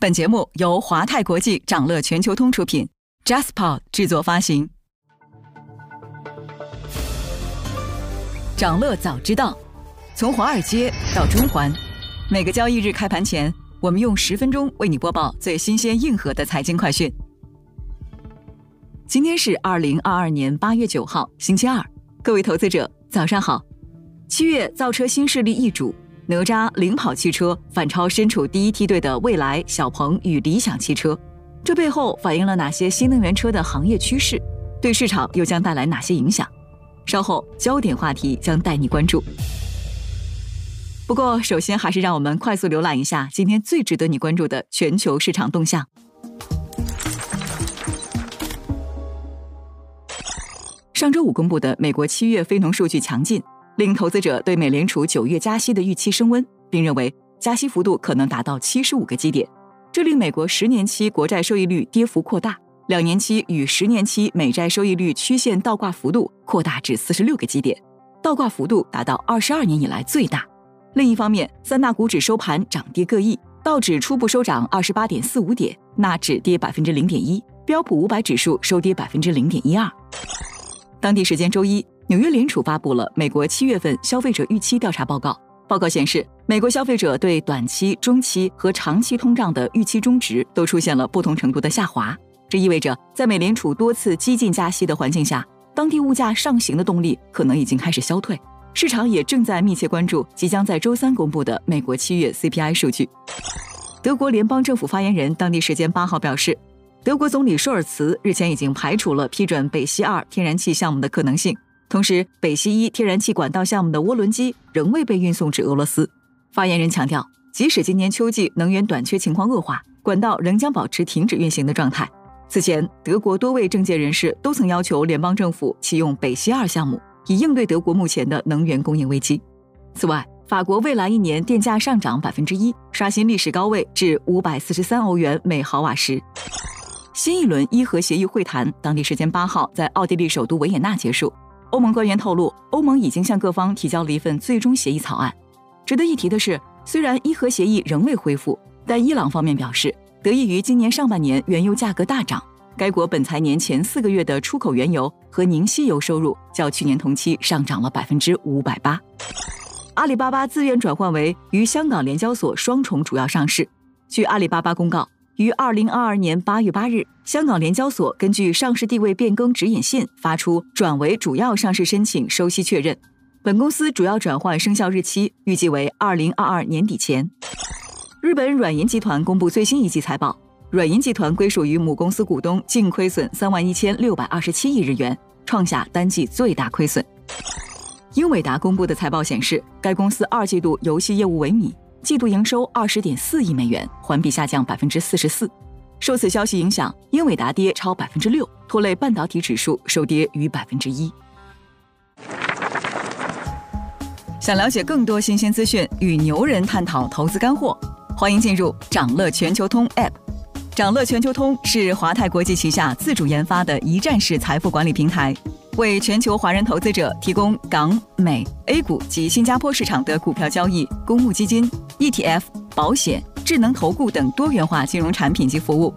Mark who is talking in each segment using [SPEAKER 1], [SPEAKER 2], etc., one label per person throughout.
[SPEAKER 1] 本节目由华泰国际掌乐全球通出品，JazzPod 制作发行。掌乐早知道，从华尔街到中环，每个交易日开盘前，我们用十分钟为你播报最新鲜、硬核的财经快讯。今天是二零二二年八月九号，星期二，各位投资者早上好。七月造车新势力易主。哪吒领跑汽车反超身处第一梯队的蔚来、小鹏与理想汽车，这背后反映了哪些新能源车的行业趋势？对市场又将带来哪些影响？稍后焦点话题将带你关注。不过，首先还是让我们快速浏览一下今天最值得你关注的全球市场动向。上周五公布的美国七月非农数据强劲。令投资者对美联储九月加息的预期升温，并认为加息幅度可能达到七十五个基点，这令美国十年期国债收益率跌幅扩大，两年期与十年期美债收益率曲线倒挂幅度扩大至四十六个基点，倒挂幅度达到二十二年以来最大。另一方面，三大股指收盘涨跌各异，道指初步收涨二十八点四五点，纳指跌百分之零点一，标普五百指数收跌百分之零点一二。当地时间周一。纽约联储发布了美国七月份消费者预期调查报告。报告显示，美国消费者对短期、中期和长期通胀的预期中值都出现了不同程度的下滑。这意味着，在美联储多次激进加息的环境下，当地物价上行的动力可能已经开始消退。市场也正在密切关注即将在周三公布的美国七月 CPI 数据。德国联邦政府发言人当地时间八号表示，德国总理舒尔茨日前已经排除了批准北溪二天然气项目的可能性。同时，北溪一天然气管道项目的涡轮机仍未被运送至俄罗斯。发言人强调，即使今年秋季能源短缺情况恶化，管道仍将保持停止运行的状态。此前，德国多位政界人士都曾要求联邦政府启用北溪二项目，以应对德国目前的能源供应危机。此外，法国未来一年电价上涨百分之一，刷新历史高位至五百四十三欧元每毫瓦时。新一轮伊核协议会谈，当地时间八号在奥地利首都维也纳结束。欧盟官员透露，欧盟已经向各方提交了一份最终协议草案。值得一提的是，虽然伊核协议仍未恢复，但伊朗方面表示，得益于今年上半年原油价格大涨，该国本财年前四个月的出口原油和凝稀油收入较去年同期上涨了百分之五百八。阿里巴巴自愿转换为与香港联交所双重主要上市。据阿里巴巴公告。于二零二二年八月八日，香港联交所根据上市地位变更指引信发出转为主要上市申请收悉确认。本公司主要转换生效日期预计为二零二二年底前。日本软银集团公布最新一季财报，软银集团归属于母公司股东净亏损三万一千六百二十七亿日元，创下单季最大亏损。英伟达公布的财报显示，该公司二季度游戏业务萎靡。季度营收二十点四亿美元，环比下降百分之四十四。受此消息影响，英伟达跌超百分之六，拖累半导体指数收跌逾百分之一。想了解更多新鲜资讯，与牛人探讨投资干货，欢迎进入掌乐全球通 App。掌乐全球通是华泰国际旗下自主研发的一站式财富管理平台。为全球华人投资者提供港、美、A 股及新加坡市场的股票交易、公募基金、ETF、保险、智能投顾等多元化金融产品及服务。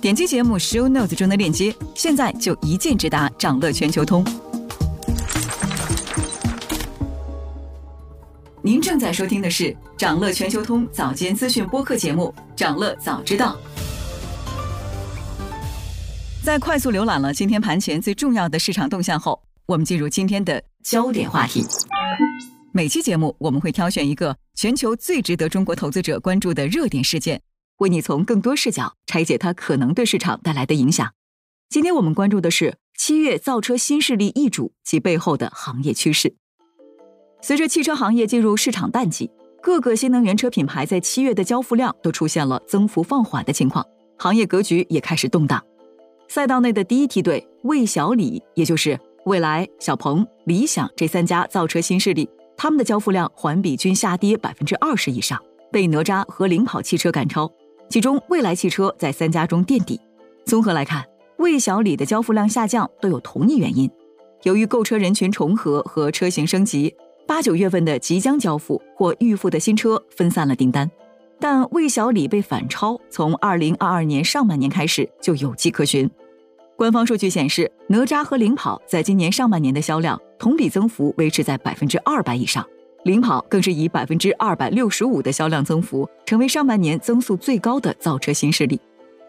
[SPEAKER 1] 点击节目 Show Notes 中的链接，现在就一键直达掌乐全球通。您正在收听的是掌乐全球通早间资讯播客节目《掌乐早知道》。在快速浏览了今天盘前最重要的市场动向后，我们进入今天的焦点话题。每期节目我们会挑选一个全球最值得中国投资者关注的热点事件，为你从更多视角拆解它可能对市场带来的影响。今天我们关注的是七月造车新势力易主及背后的行业趋势。随着汽车行业进入市场淡季，各个新能源车品牌在七月的交付量都出现了增幅放缓的情况，行业格局也开始动荡。赛道内的第一梯队魏小李，也就是蔚来、小鹏、理想这三家造车新势力，他们的交付量环比均下跌百分之二十以上，被哪吒和领跑汽车赶超。其中，蔚来汽车在三家中垫底。综合来看，魏小李的交付量下降都有同一原因：由于购车人群重合和车型升级，八九月份的即将交付或预付的新车分散了订单。但魏小李被反超，从二零二二年上半年开始就有迹可循。官方数据显示，哪吒和领跑在今年上半年的销量同比增幅维持在百分之二百以上，领跑更是以百分之二百六十五的销量增幅，成为上半年增速最高的造车新势力。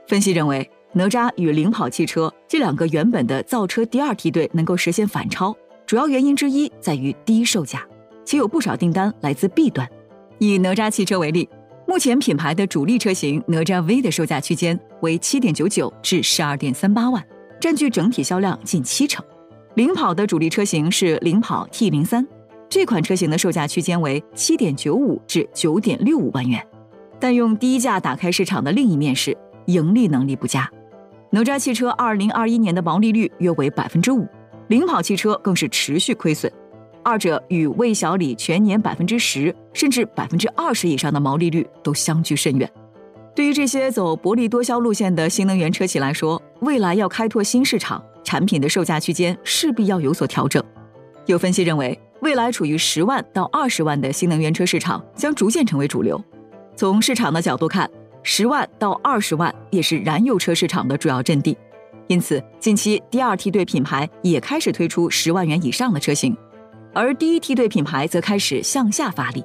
[SPEAKER 1] 分析认为，哪吒与领跑汽车这两个原本的造车第二梯队能够实现反超，主要原因之一在于低售价，且有不少订单来自 B 端。以哪吒汽车为例，目前品牌的主力车型哪吒 V 的售价区间为七点九九至十二点三八万。占据整体销量近七成，领跑的主力车型是领跑 T 零三，这款车型的售价区间为七点九五至九点六五万元，但用低价打开市场的另一面是盈利能力不佳。哪吒汽车二零二一年的毛利率约为百分之五，领跑汽车更是持续亏损，二者与魏小李全年百分之十甚至百分之二十以上的毛利率都相距甚远。对于这些走薄利多销路线的新能源车企来说，未来要开拓新市场，产品的售价区间势必要有所调整。有分析认为，未来处于十万到二十万的新能源车市场将逐渐成为主流。从市场的角度看，十万到二十万也是燃油车市场的主要阵地。因此，近期第二梯队品牌也开始推出十万元以上的车型，而第一梯队品牌则开始向下发力。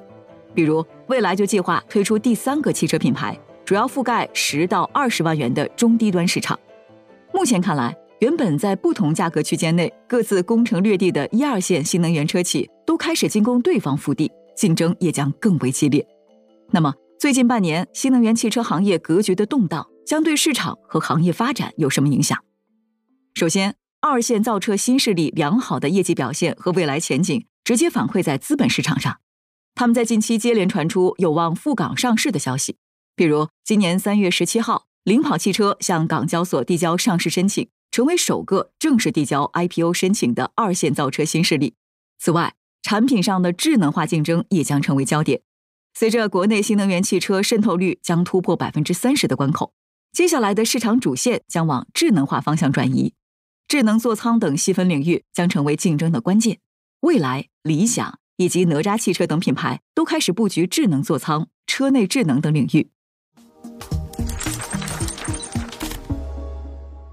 [SPEAKER 1] 比如，未来就计划推出第三个汽车品牌。主要覆盖十到二十万元的中低端市场。目前看来，原本在不同价格区间内各自攻城略地的一二线新能源车企，都开始进攻对方腹地，竞争也将更为激烈。那么，最近半年新能源汽车行业格局的动荡，将对市场和行业发展有什么影响？首先，二线造车新势力良好的业绩表现和未来前景，直接反馈在资本市场上。他们在近期接连传出有望赴港上市的消息。比如，今年三月十七号，领跑汽车向港交所递交上市申请，成为首个正式递交 IPO 申请的二线造车新势力。此外，产品上的智能化竞争也将成为焦点。随着国内新能源汽车渗透率将突破百分之三十的关口，接下来的市场主线将往智能化方向转移，智能座舱等细分领域将成为竞争的关键。未来、理想以及哪吒汽车等品牌都开始布局智能座舱、车内智能等领域。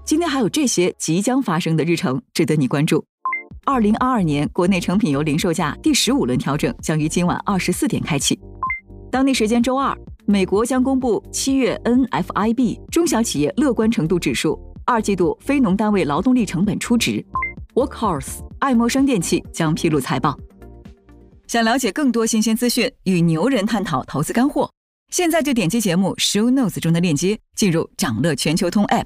[SPEAKER 1] 今天还有这些即将发生的日程值得你关注。二零二二年国内成品油零售价第十五轮调整将于今晚二十四点开启。当地时间周二，美国将公布七月 NFIB 中小企业乐观程度指数，二季度非农单位劳动力成本初值。Workhorse 爱默生电器将披露财报。想了解更多新鲜资讯，与牛人探讨投资干货，现在就点击节目 Show Notes 中的链接，进入掌乐全球通 App。